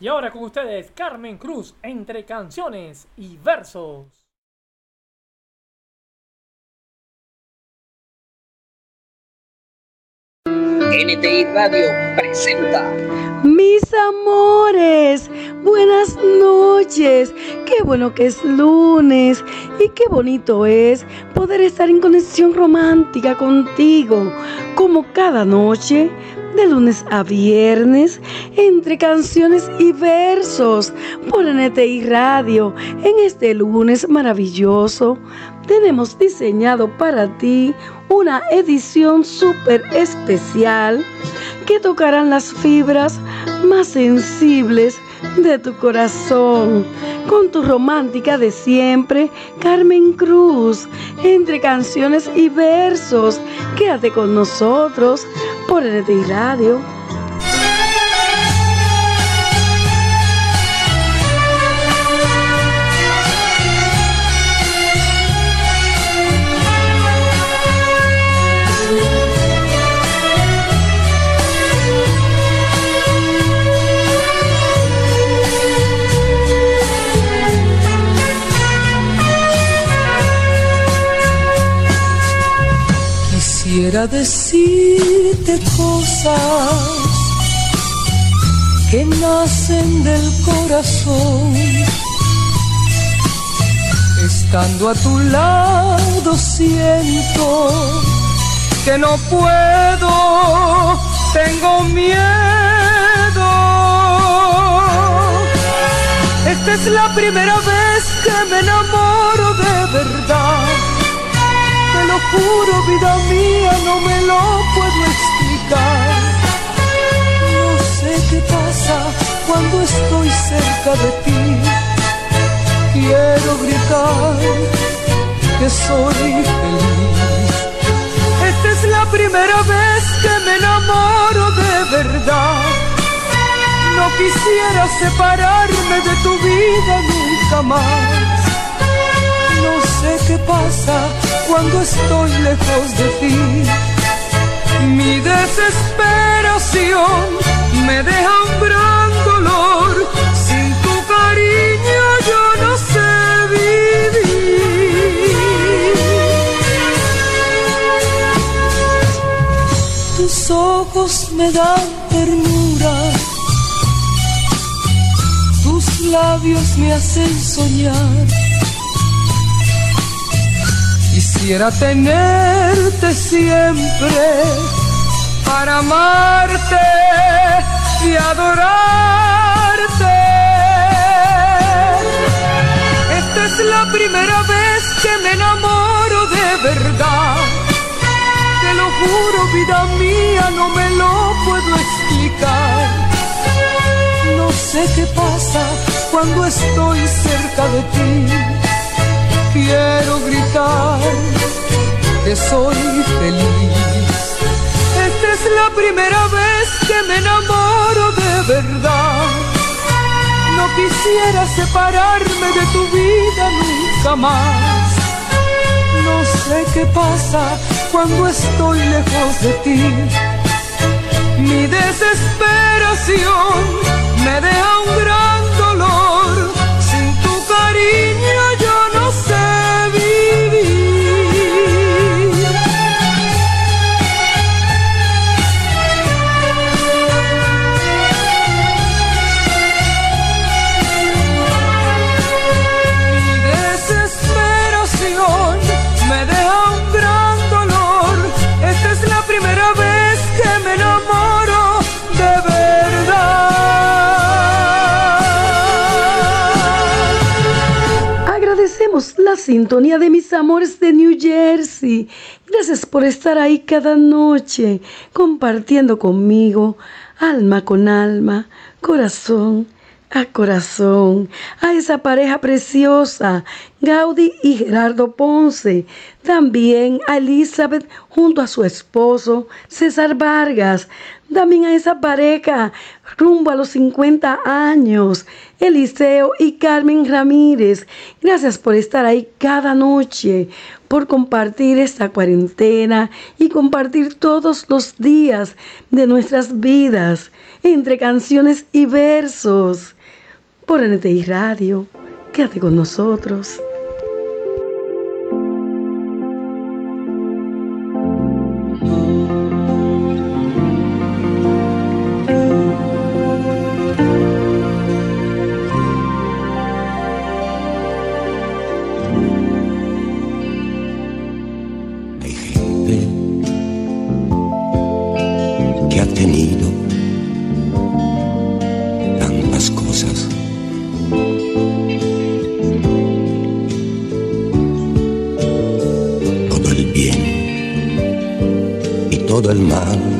Y ahora con ustedes, Carmen Cruz, entre canciones y versos. NTI Radio presenta. Mis amores, buenas noches. Qué bueno que es lunes y qué bonito es poder estar en conexión romántica contigo, como cada noche, de lunes a viernes, entre canciones y versos, por NTI Radio, en este lunes maravilloso. Tenemos diseñado para ti una edición súper especial que tocarán las fibras más sensibles de tu corazón. Con tu romántica de siempre, Carmen Cruz, entre canciones y versos. Quédate con nosotros por RTI Radio Quisiera decirte cosas que nacen del corazón. Estando a tu lado siento que no puedo, tengo miedo. Esta es la primera vez que me enamoro de verdad lo juro, vida mía, no me lo puedo explicar. No sé qué pasa cuando estoy cerca de ti. Quiero gritar que soy feliz. Esta es la primera vez que me enamoro de verdad. No quisiera separarme de tu vida nunca más. Sé qué pasa cuando estoy lejos de ti. Mi desesperación me deja un gran dolor. Sin tu cariño yo no sé vivir. Tus ojos me dan ternura. Tus labios me hacen soñar Quisiera tenerte siempre para amarte y adorarte. Esta es la primera vez que me enamoro de verdad. Te lo juro, vida mía, no me lo puedo explicar. No sé qué pasa cuando estoy cerca de ti quiero gritar que soy feliz. Esta es la primera vez que me enamoro de verdad. No quisiera separarme de tu vida nunca más. No sé qué pasa cuando estoy lejos de ti. Mi desesperación me deja un gran dolor. Sin tu cariño sintonía de mis amores de New Jersey. Gracias por estar ahí cada noche, compartiendo conmigo, alma con alma, corazón a corazón, a esa pareja preciosa. Gaudí y Gerardo Ponce. También a Elizabeth junto a su esposo César Vargas. También a esa pareja rumbo a los 50 años, Eliseo y Carmen Ramírez. Gracias por estar ahí cada noche, por compartir esta cuarentena y compartir todos los días de nuestras vidas entre canciones y versos. Por NTI Radio, quédate con nosotros. Hay gente que ha tenido del male.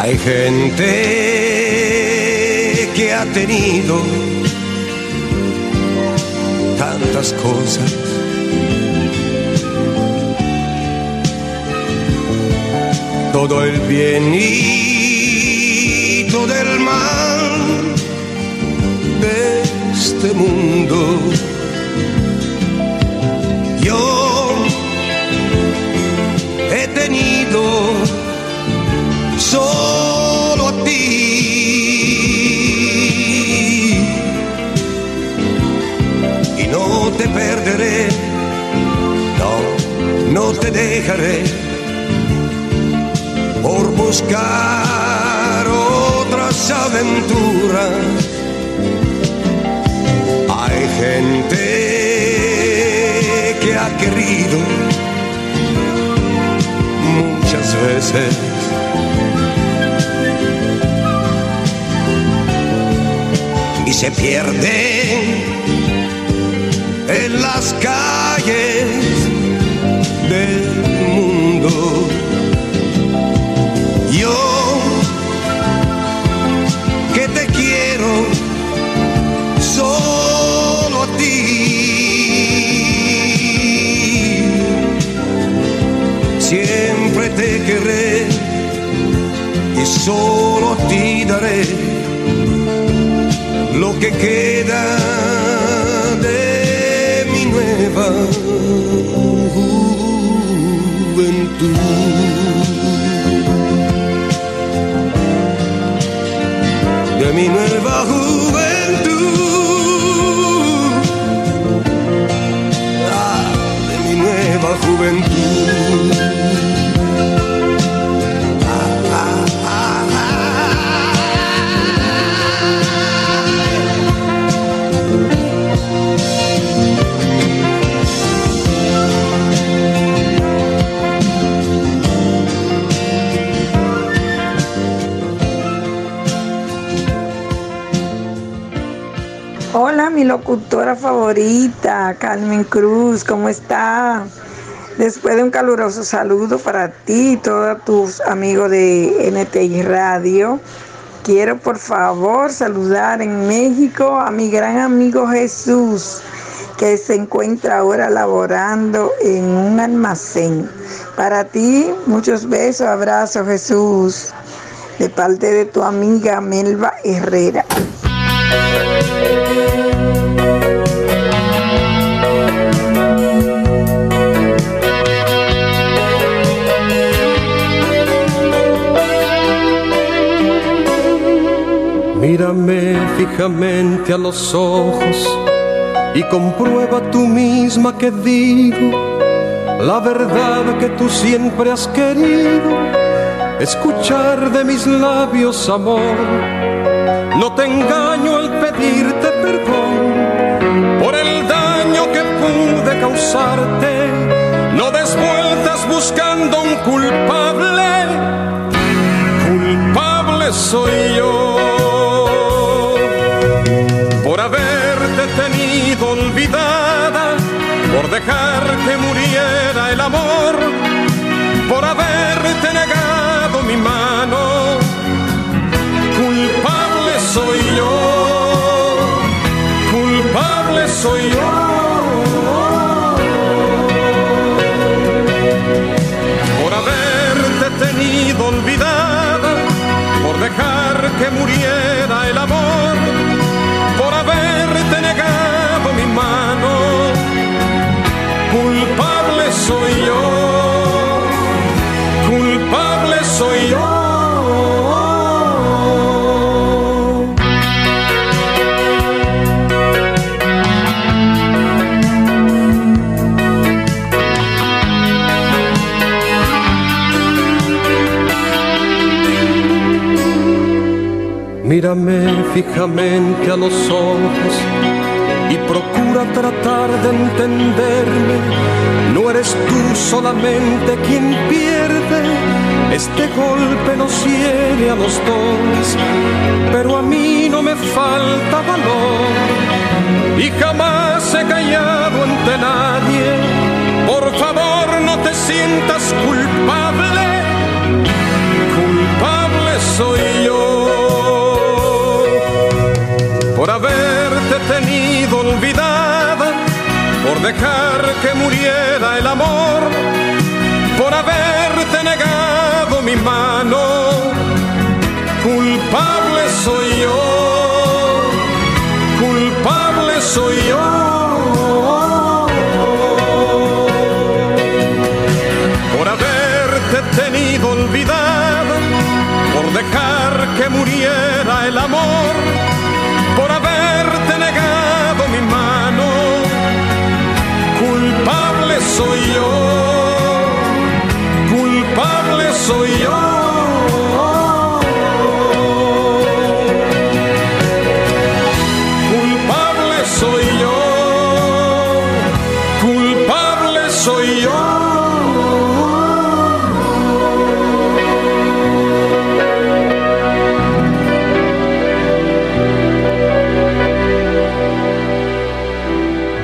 Hay gente que ha tenido tantas cosas. Todo el bien y todo el mal de este mundo. Yo he tenido solo perderé. No, no te dejaré por buscar otras aventuras. Hay gente que ha querido muchas veces. Y se pierde en las calles del mundo. Yo que te quiero solo a ti. Siempre te querré y solo a ti daré lo que queda nueva juventud. De mi nueva juventud. Carmen Cruz, ¿cómo está? Después de un caluroso saludo para ti y todos tus amigos de NTI Radio, quiero por favor saludar en México a mi gran amigo Jesús, que se encuentra ahora laborando en un almacén. Para ti, muchos besos, abrazos Jesús, de parte de tu amiga Melba Herrera. Mírame fijamente a los ojos y comprueba tú misma que digo la verdad que tú siempre has querido escuchar de mis labios amor. No te engaño al pedirte perdón por el daño que pude causarte. No des vueltas buscando un culpable. Culpable soy yo. Dejar que muriera el amor, por haberte negado mi mano. Culpable soy yo, culpable soy yo. Por haberte tenido olvidada, por dejar que muriera soy yo, culpable soy yo. Mírame fijamente a los ojos y procura tratar de entenderme. No eres tú solamente quien pierde, este golpe nos hiere a los dos, pero a mí no me falta valor y jamás he callado ante nadie. Por favor no te sientas culpable, culpable soy yo por haberte tenido olvidada por dejar que muriera el amor, por haberte negado mi mano. Culpable soy yo, culpable soy yo. Por haberte tenido olvidada, por dejar que muriera el amor, soy yo, culpable soy yo. Culpable soy yo, culpable soy yo.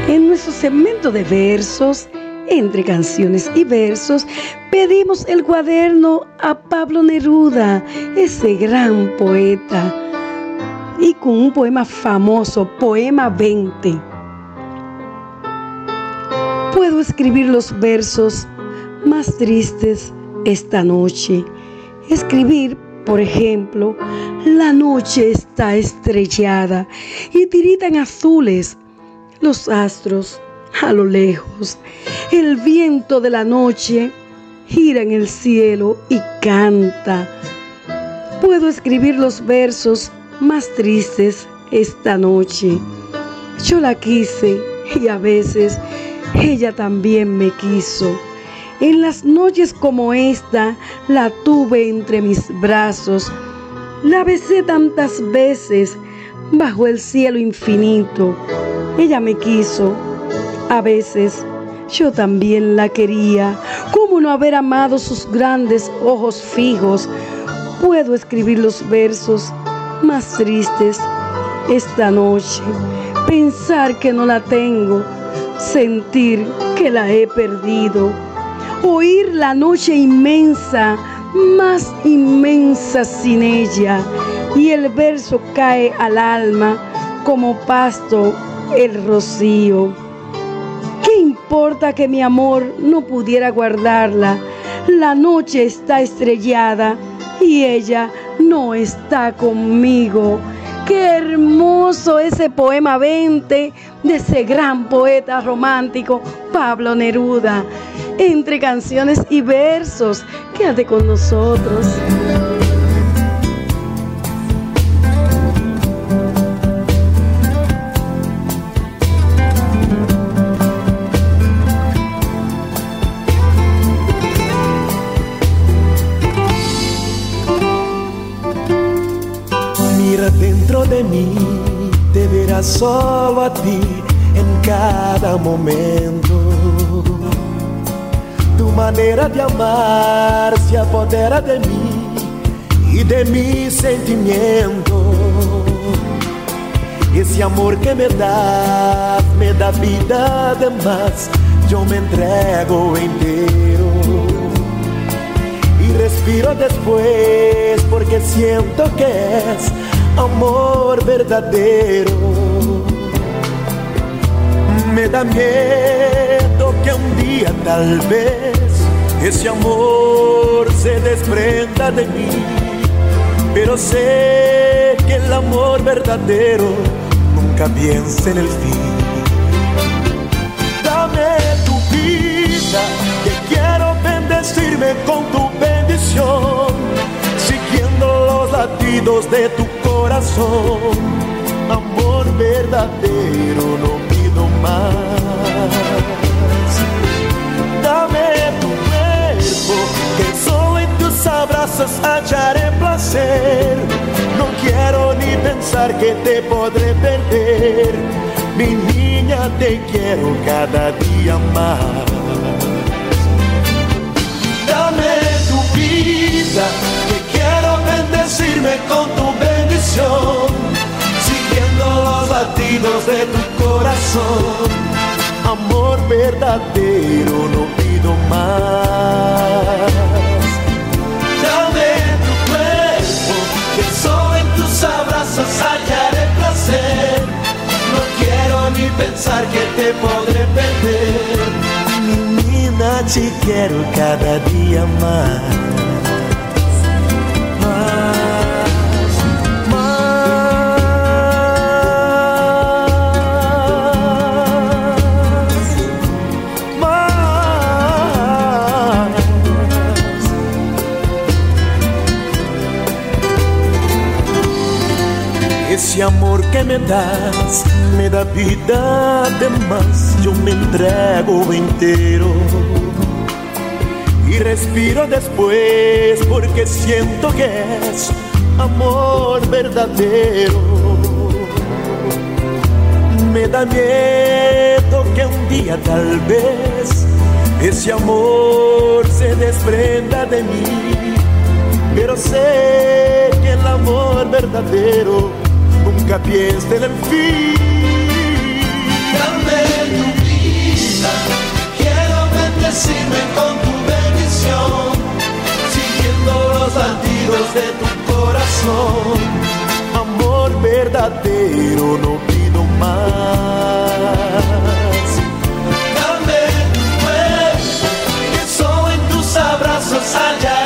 En nuestro segmento de versos entre canciones y versos, pedimos el cuaderno a Pablo Neruda, ese gran poeta, y con un poema famoso, Poema 20. Puedo escribir los versos más tristes esta noche. Escribir, por ejemplo, la noche está estrellada y tiritan azules los astros a lo lejos. El viento de la noche gira en el cielo y canta. Puedo escribir los versos más tristes esta noche. Yo la quise y a veces ella también me quiso. En las noches como esta la tuve entre mis brazos. La besé tantas veces bajo el cielo infinito. Ella me quiso a veces yo también la quería. ¿Cómo no haber amado sus grandes ojos fijos? Puedo escribir los versos más tristes esta noche. pensar que no la tengo, sentir que la he perdido, oír la noche inmensa, más inmensa sin ella, y el verso cae al alma como pasto el rocío. ¿Qué importa que mi amor no pudiera guardarla? La noche está estrellada y ella no está conmigo. Qué hermoso ese poema 20 de ese gran poeta romántico Pablo Neruda. Entre canciones y versos, quédate con nosotros. Solo a ti en cada momento. Tu manera de amar se apodera de mí y de mi sentimiento. Ese amor que me das me da vida además, yo me entrego entero. Y respiro después porque siento que es amor verdadeiro. Me da miedo que un día tal vez ese amor se desprenda de mí, pero sé que el amor verdadero nunca piensa en el fin. Dame tu vida, que quiero bendecirme con tu bendición, siguiendo los latidos de tu corazón. Amor verdadero, no Dame tu cuerpo, que solo en tus abrazos hallaré placer. No quiero ni pensar que te podré perder. Mi niña, te quiero cada día más. Dame tu vida, que quiero bendecirme con tu bendición latidos de tu corazón. Amor verdadero, no pido más. Dame tu cuerpo, que solo en tus abrazos hallaré placer. No quiero ni pensar que te podré perder. Mi niña, te quiero cada día más. Amor que me das me da vida, además yo me entrego entero. Y respiro después porque siento que es amor verdadero. Me da miedo que un día tal vez ese amor se desprenda de mí, pero sé que el amor verdadero en fin. Dame tu vida, quiero bendecirme con tu bendición, siguiendo los latidos de tu corazón. Amor verdadero, no pido más. quiero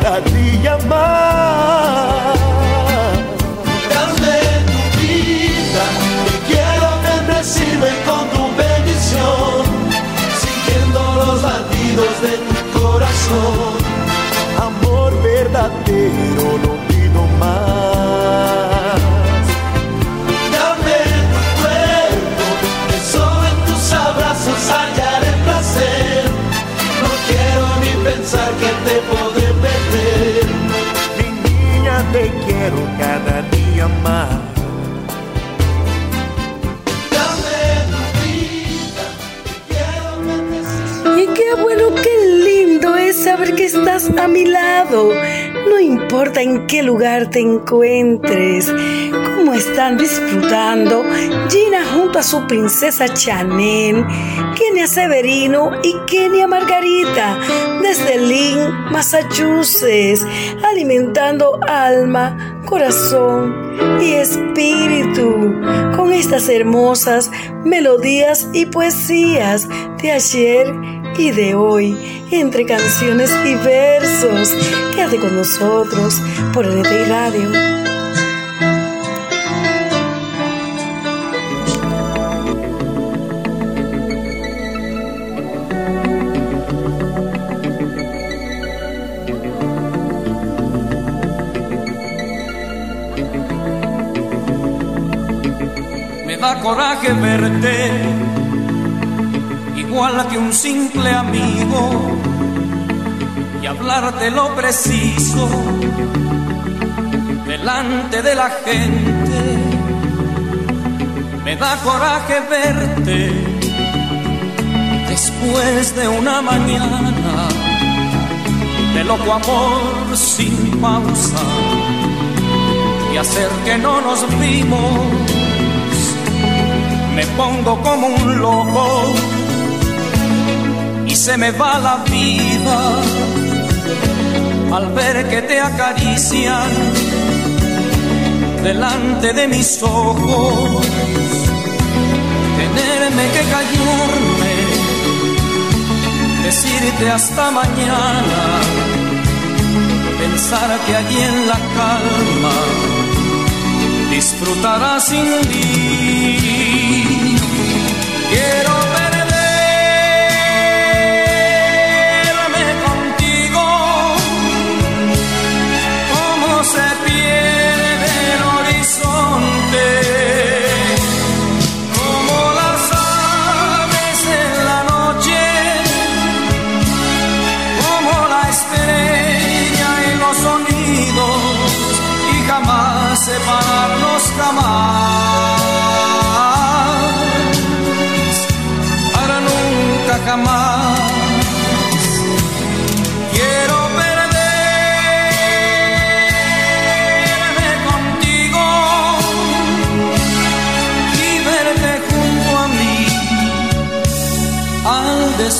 cada día más. Dame tu vida, que quiero bendecirme con tu bendición, siguiendo los latidos de tu corazón. Amor verdadero, no Y qué bueno, qué lindo es saber que estás a mi lado. No importa en qué lugar te encuentres, cómo están disfrutando Gina junto a su princesa Chanel, Kenia Severino y Kenia Margarita desde Lynn, Massachusetts, alimentando alma, corazón y espíritu con estas hermosas melodías y poesías de ayer y de hoy, entre canciones y versos. Quédate con nosotros por NTI Radio. Coraje verte igual que un simple amigo y hablarte lo preciso delante de la gente. Me da coraje verte después de una mañana de loco amor sin pausa y hacer que no nos vimos. Pongo como un loco y se me va la vida al ver que te acarician delante de mis ojos. Tenerme que callarme, decirte hasta mañana, pensar que allí en la calma disfrutarás sin mí. Quiero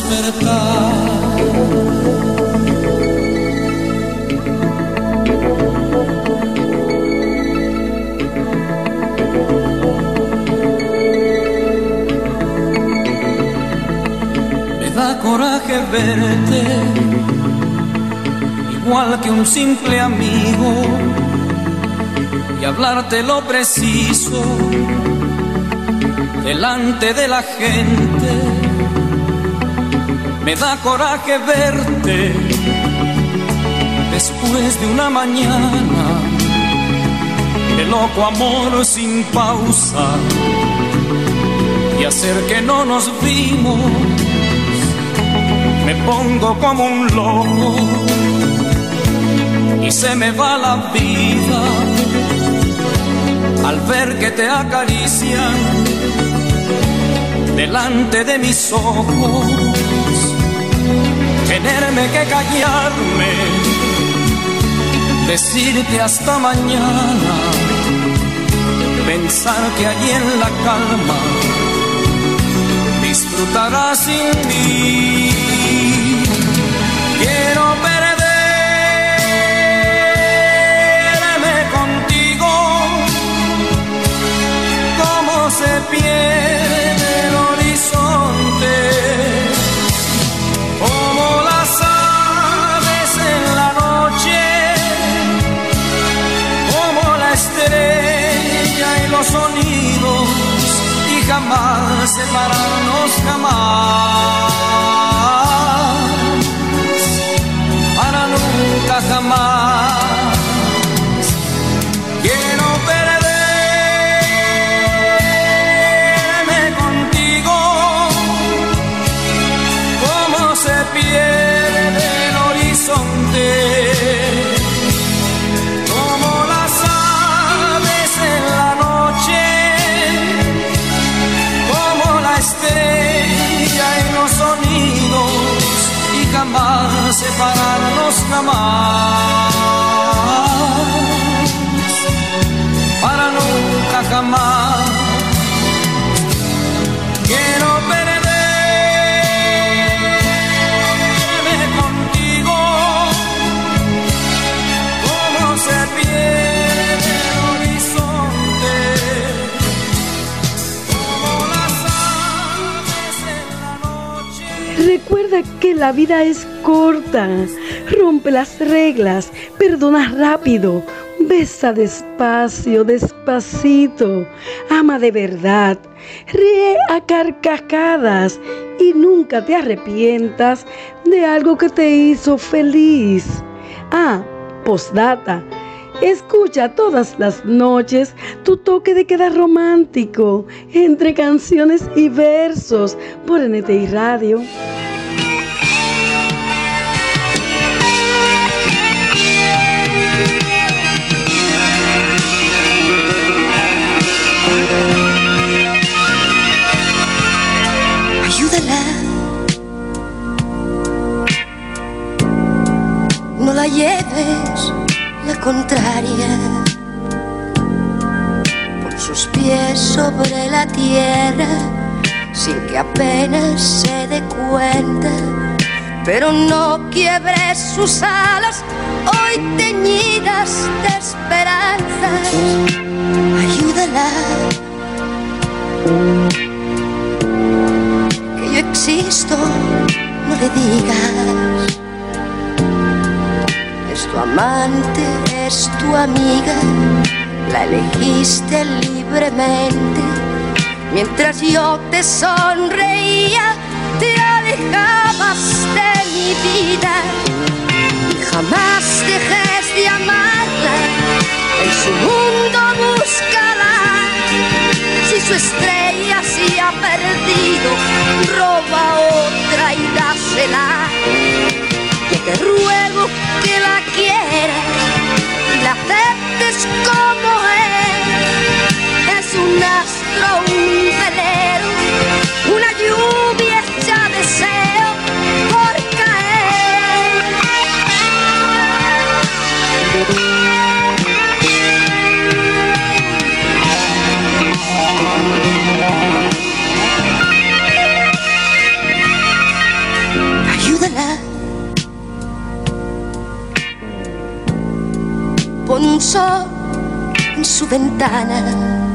despertar. Me da coraje verte, igual que un simple amigo, y hablarte lo preciso delante de la gente. Me da coraje verte después de una mañana. De loco amor sin pausa y hacer que no nos vimos. Me pongo como un loco y se me va la vida al ver que te acarician delante de mis ojos, tenerme que callarme, decirte hasta mañana, pensar que allí en la calma disfrutarás sin mí. Quiero perderme contigo, como se pierde el horizonte, jamás separarnos jamás jamás, para nunca jamás. Quiero perderme contigo, como se pierde el horizonte, como las aves en la noche. Recuerda que la vida es corta. Rompe las reglas, perdona rápido, besa despacio, despacito, ama de verdad, ríe a carcajadas y nunca te arrepientas de algo que te hizo feliz. Ah, postdata. Escucha todas las noches tu toque de queda romántico entre canciones y versos por NTI Radio. Por sus pies sobre la tierra, sin que apenas se dé cuenta. Pero no quiebres sus alas, hoy teñidas de esperanzas. Ayúdala que yo existo, no le digas. Es tu amante, es tu amiga, la elegiste libremente. Mientras yo te sonreía, te alejabas de mi vida. Y jamás dejes de amarla, en su mundo búscala. Si su estrella se ha perdido, roba otra y dásela. Yo te ruego que la quieras y la aceptes como es. Es un astro, un velero, una lluvia en su ventana.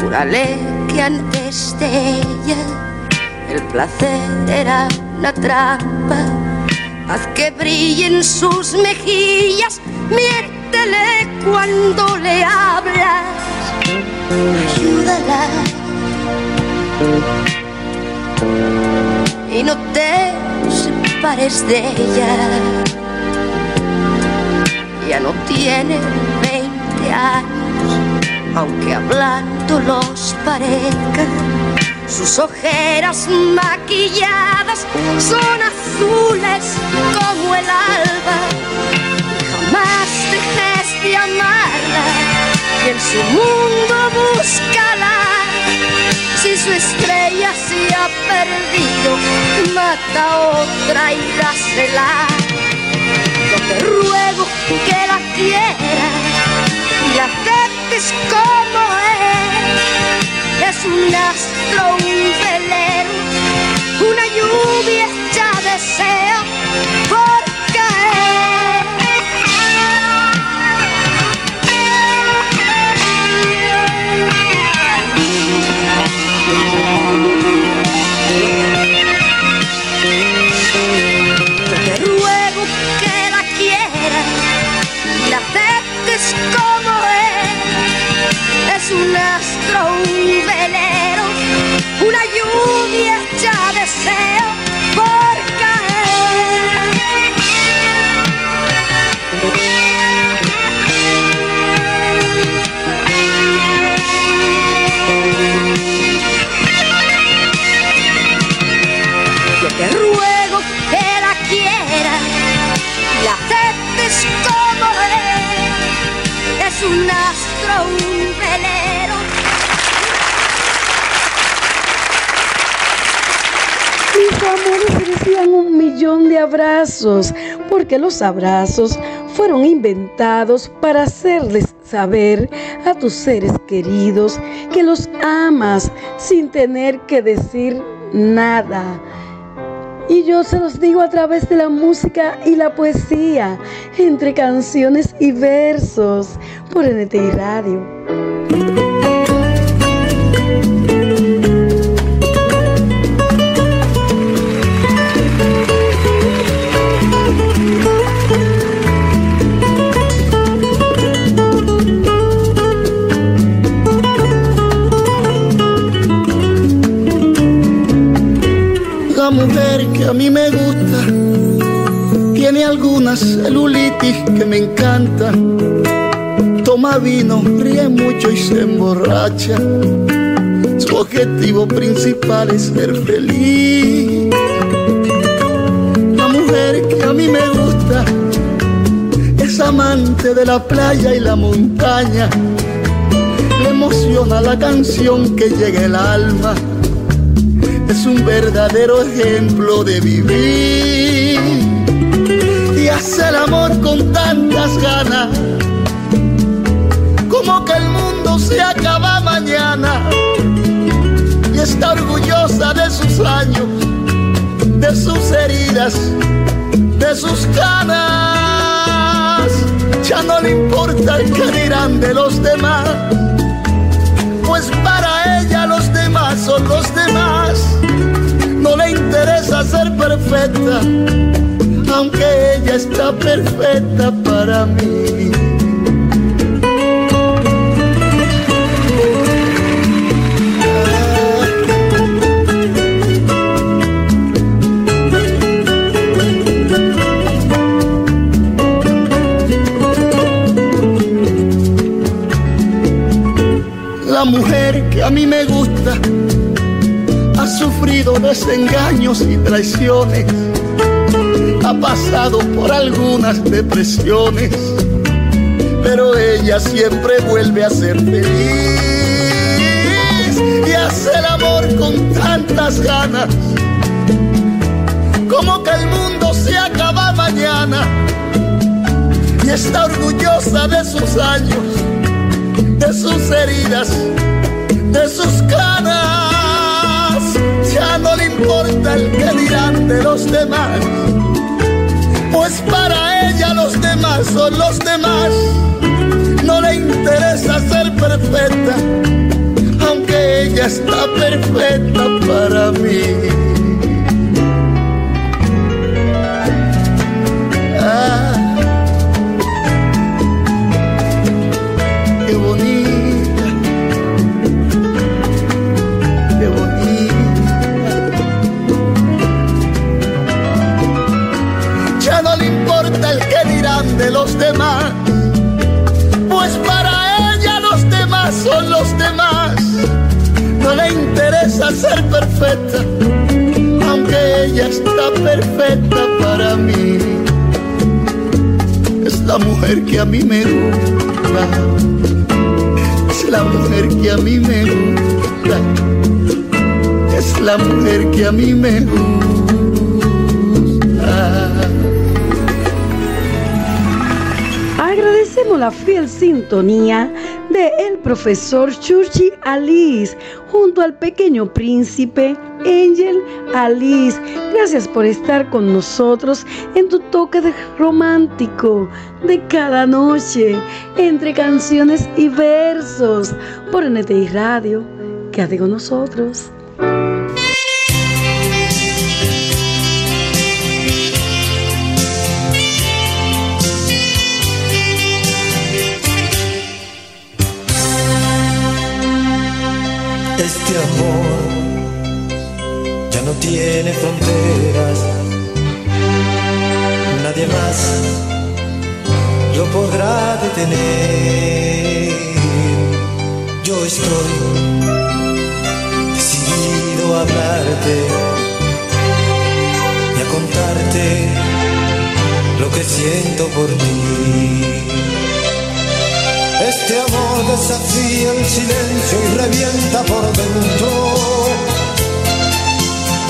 Júrale que antes de ella el placer era una trampa. Haz que brillen sus mejillas, miértele cuando le hablas. Ayúdala. Y no te separes de ella ya no tiene 20 años, aunque hablando los parezca. Sus ojeras maquilladas son azules como el alba. Jamás dejes de amarla y en su mundo búscala. Si su estrella se ha perdido, mata otra y dásela. Te ruego que la quieras y la aceptes como es. Es un astro, un velero, una lluvia hecha deseo y la aceptes como es. Es un astro, un velero. Mis amores merecían un millón de abrazos, porque los abrazos fueron inventados para hacerles saber a tus seres queridos que los amas sin tener que decir nada. Y yo se los digo a través de la música y la poesía, entre canciones y versos, por NTI Radio. A mí me gusta tiene algunas celulitis que me encantan. Toma vino, ríe mucho y se emborracha. Su objetivo principal es ser feliz. La mujer que a mí me gusta es amante de la playa y la montaña. Le emociona la canción que llega el alma es un verdadero ejemplo de vivir. Y hace el amor con tantas ganas como que el mundo se acaba mañana. Y está orgullosa de sus años, de sus heridas, de sus canas. Ya no le importa el que dirán de los demás, aunque ella está perfecta para mí. La mujer que a mí me gusta sufrido desengaños y traiciones, ha pasado por algunas depresiones, pero ella siempre vuelve a ser feliz y hace el amor con tantas ganas, como que el mundo se acaba mañana y está orgullosa de sus años de sus heridas, de sus canas. Ya no le importa el que dirán de los demás, pues para ella los demás son los demás. No le interesa ser perfecta, aunque ella está perfecta para mí. De los demás, pues para ella los demás son los demás. No le interesa ser perfecta, aunque ella está perfecta para mí. Es la mujer que a mí me gusta es la mujer que a mí me gusta, es la mujer que a mí me gusta. La fiel sintonía de el profesor Churchi Alice junto al pequeño príncipe Angel Alice. Gracias por estar con nosotros en tu toque de romántico de cada noche entre canciones y versos por NTI Radio. Quédate con nosotros. Este amor ya no tiene fronteras. Nadie más lo podrá detener. Yo estoy decidido a hablarte y a contarte lo que siento por ti. Este amor desafía el silencio y revienta por dentro.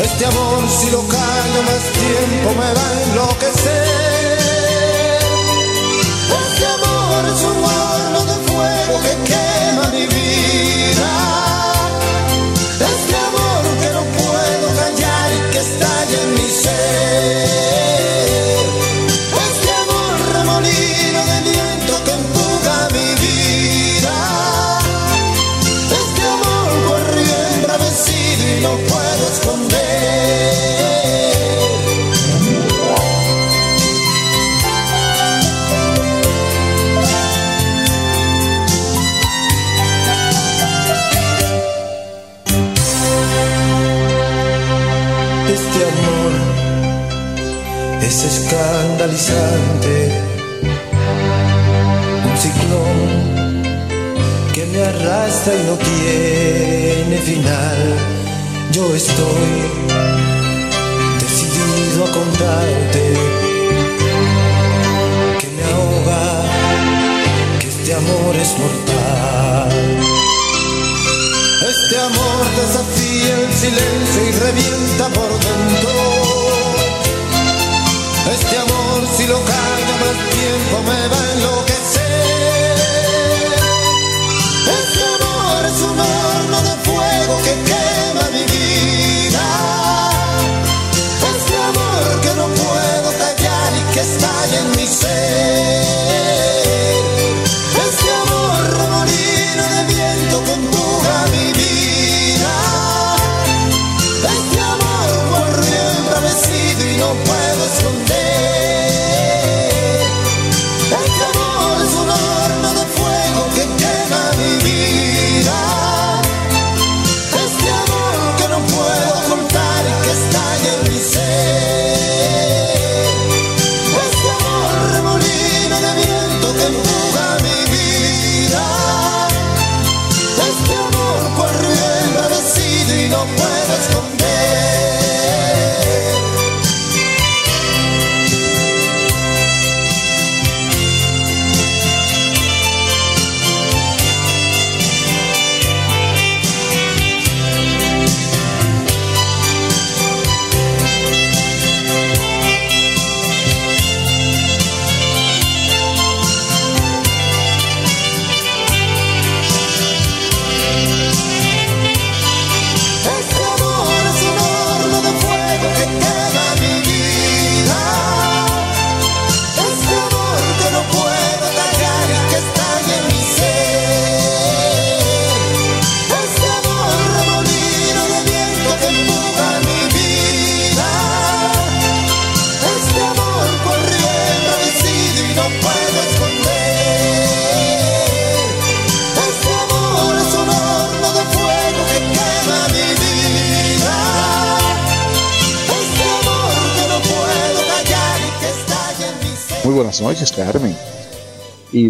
Este amor si lo callo más tiempo me va a enloquecer. Este amor es un horno de fuego que quema mi vida.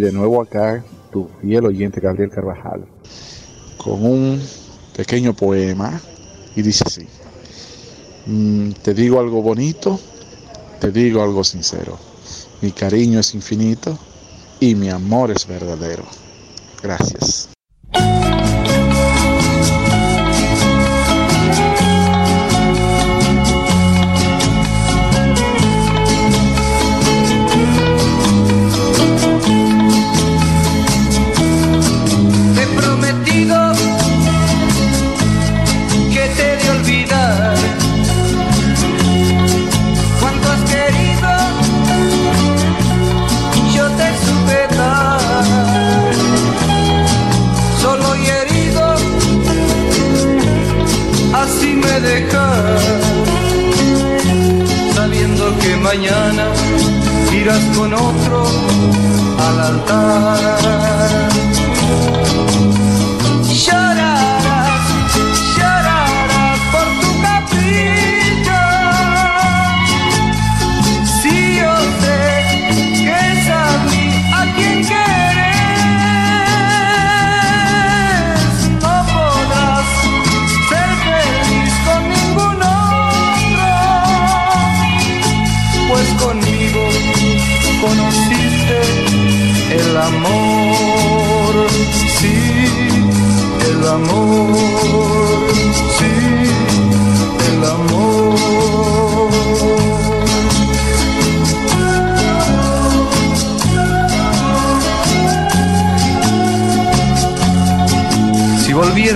de nuevo acá tu fiel oyente Gabriel Carvajal con un pequeño poema y dice así, mm, te digo algo bonito, te digo algo sincero, mi cariño es infinito y mi amor es verdadero. Gracias. mañana irás con otro al altar.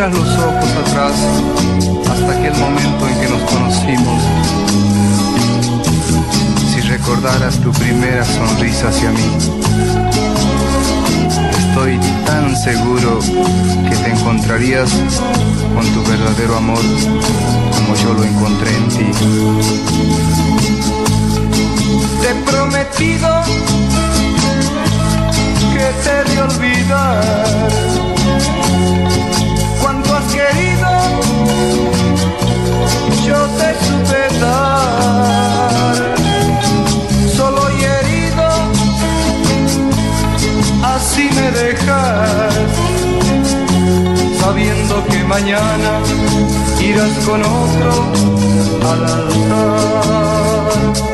Los ojos atrás hasta aquel momento en que nos conocimos, si recordaras tu primera sonrisa hacia mí, estoy tan seguro que te encontrarías con tu verdadero amor como yo lo encontré en ti. Te he prometido que te he de olvidar querido yo te supe dar. Solo y herido así me dejas. Sabiendo que mañana irás con otro al altar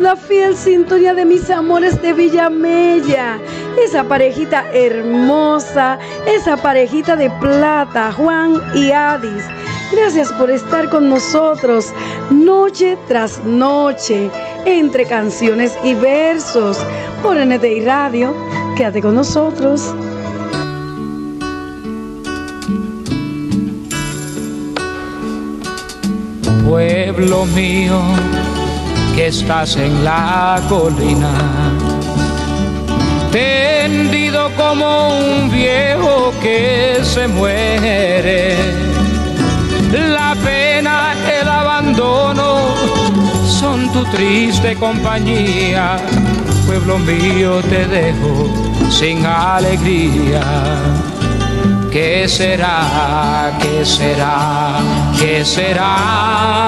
la fiel sintonía de mis amores de Villamella, esa parejita hermosa, esa parejita de plata, Juan y Adis. Gracias por estar con nosotros noche tras noche, entre canciones y versos, por NTI Radio. Quédate con nosotros. Pueblo mío, estás en la colina, tendido como un viejo que se muere. La pena, el abandono son tu triste compañía. Pueblo mío, te dejo sin alegría. ¿Qué será? ¿Qué será? ¿Qué será?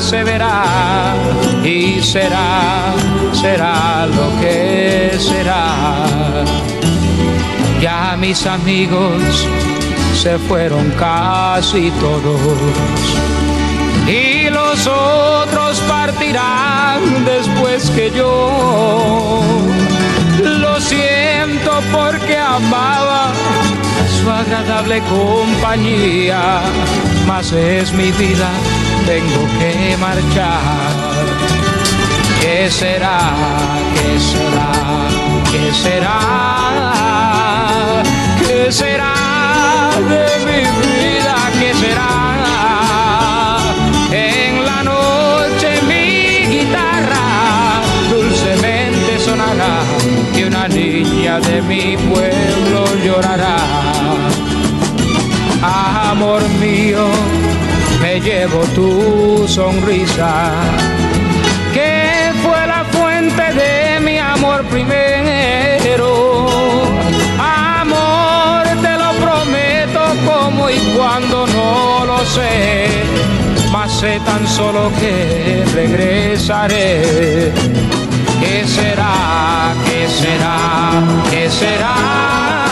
Se verá y será, será lo que será. Ya mis amigos se fueron casi todos y los otros partirán después que yo. Lo siento porque amaba su agradable compañía, mas es mi vida, tengo que marchar. ¿Qué será? ¿Qué será? ¿Qué será? ¿Qué será de mi vida? ¿Qué será? En la noche mi guitarra dulcemente sonará y una niña de mi pueblo llorará. Amor mío, llevo tu sonrisa, que fue la fuente de mi amor primero. Amor, te lo prometo como y cuando no lo sé, mas sé tan solo que regresaré. ¿Qué será? ¿Qué será? ¿Qué será?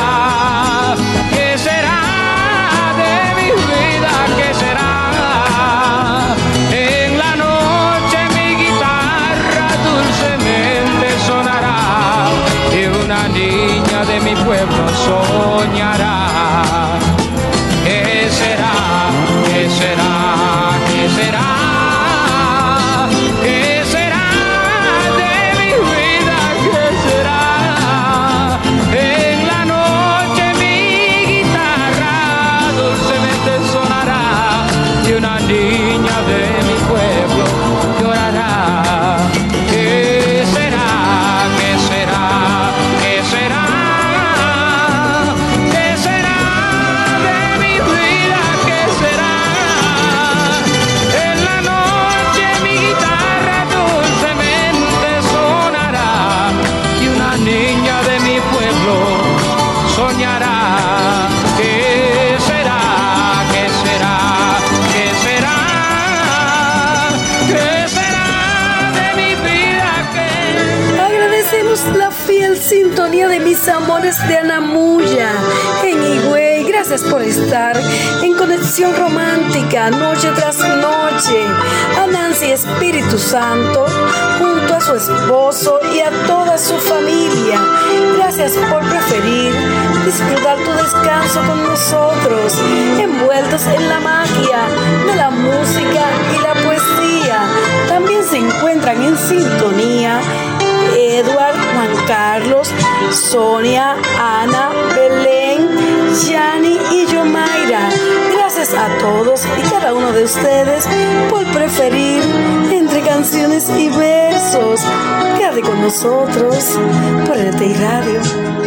Pueblo soñará. Mis amores de Anamuya, en Higüey. Gracias por estar en conexión romántica noche tras noche. A Nancy Espíritu Santo, junto a su esposo y a toda su familia. Gracias por preferir disfrutar tu descanso con nosotros, envueltos en la magia de la música y la poesía. También se encuentran en sintonía Edward, Juan Carlos, Sonia, Ana, Belén, Yani y Yomaira. Gracias a todos y cada uno de ustedes por preferir entre canciones y versos. Quédate con nosotros por LTI Radio.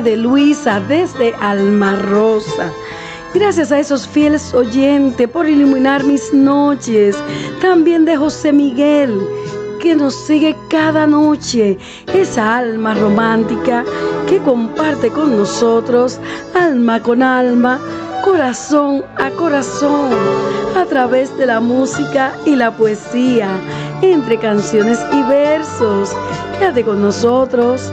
De Luisa desde Alma Rosa. Gracias a esos fieles oyentes por iluminar mis noches. También de José Miguel, que nos sigue cada noche. Esa alma romántica que comparte con nosotros, alma con alma, corazón a corazón, a través de la música y la poesía, entre canciones y versos. Quédate con nosotros.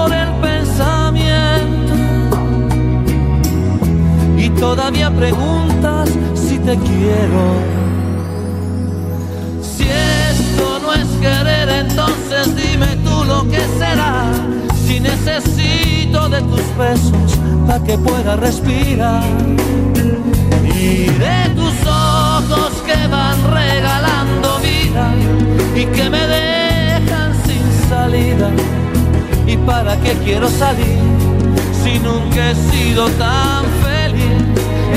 todavía preguntas si te quiero. Si esto no es querer, entonces dime tú lo que será. Si necesito de tus besos para que pueda respirar. Y de tus ojos que van regalando vida y que me dejan sin salida. ¿Y para qué quiero salir si nunca he sido tan feliz?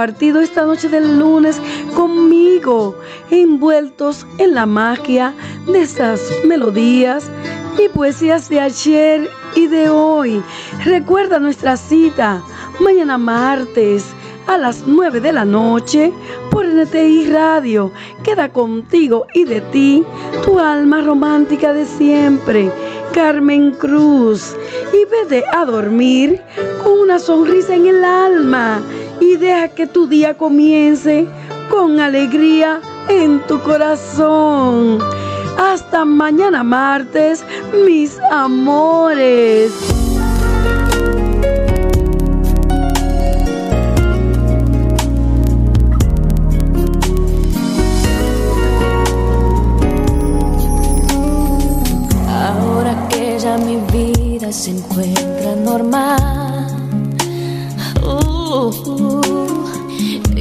Compartido esta noche del lunes conmigo, envueltos en la magia de estas melodías y poesías de ayer y de hoy. Recuerda nuestra cita mañana martes a las 9 de la noche por NTI Radio. Queda contigo y de ti tu alma romántica de siempre, Carmen Cruz. Y vete a dormir con una sonrisa en el alma y deja que tu día comience con alegría en tu corazón. Hasta mañana martes, mis amores. Ahora que ya mi vida se encuentra normal, uh,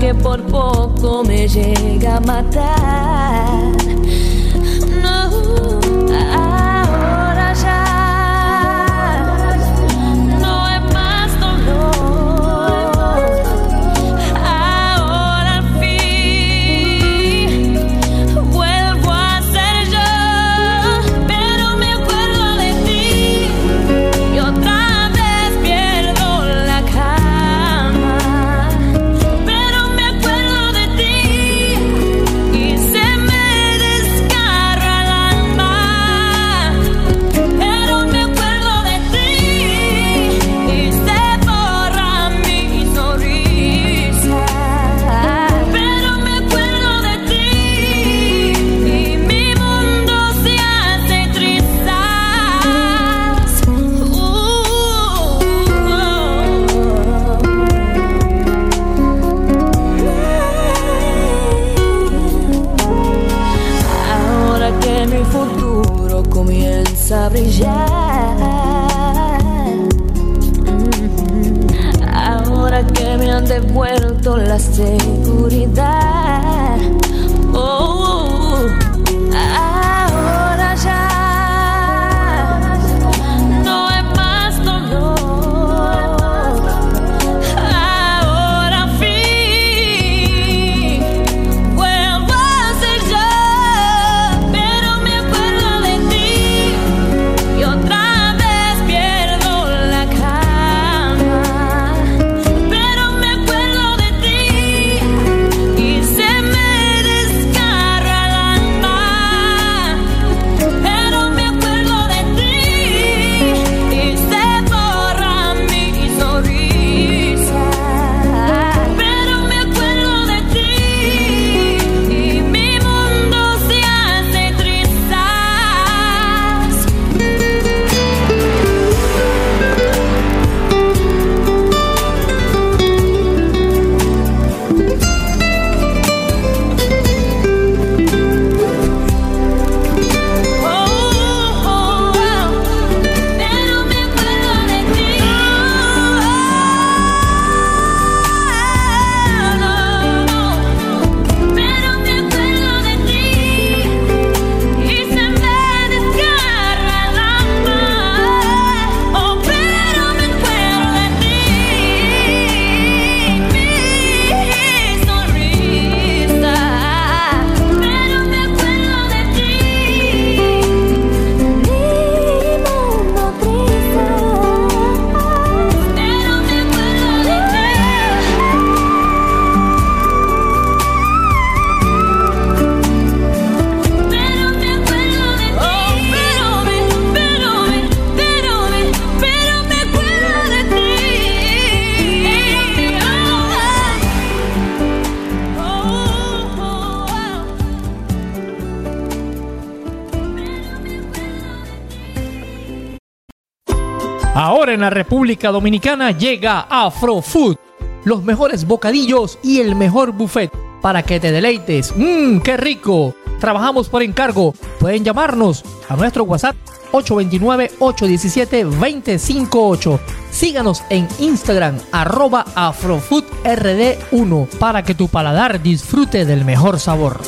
que por poco me llega a matar. en la República Dominicana llega Afrofood, los mejores bocadillos y el mejor buffet para que te deleites. ¡Mmm, qué rico! Trabajamos por encargo. Pueden llamarnos a nuestro WhatsApp 829-817-2058. Síganos en Instagram arroba AfroFoodRD1 para que tu paladar disfrute del mejor sabor.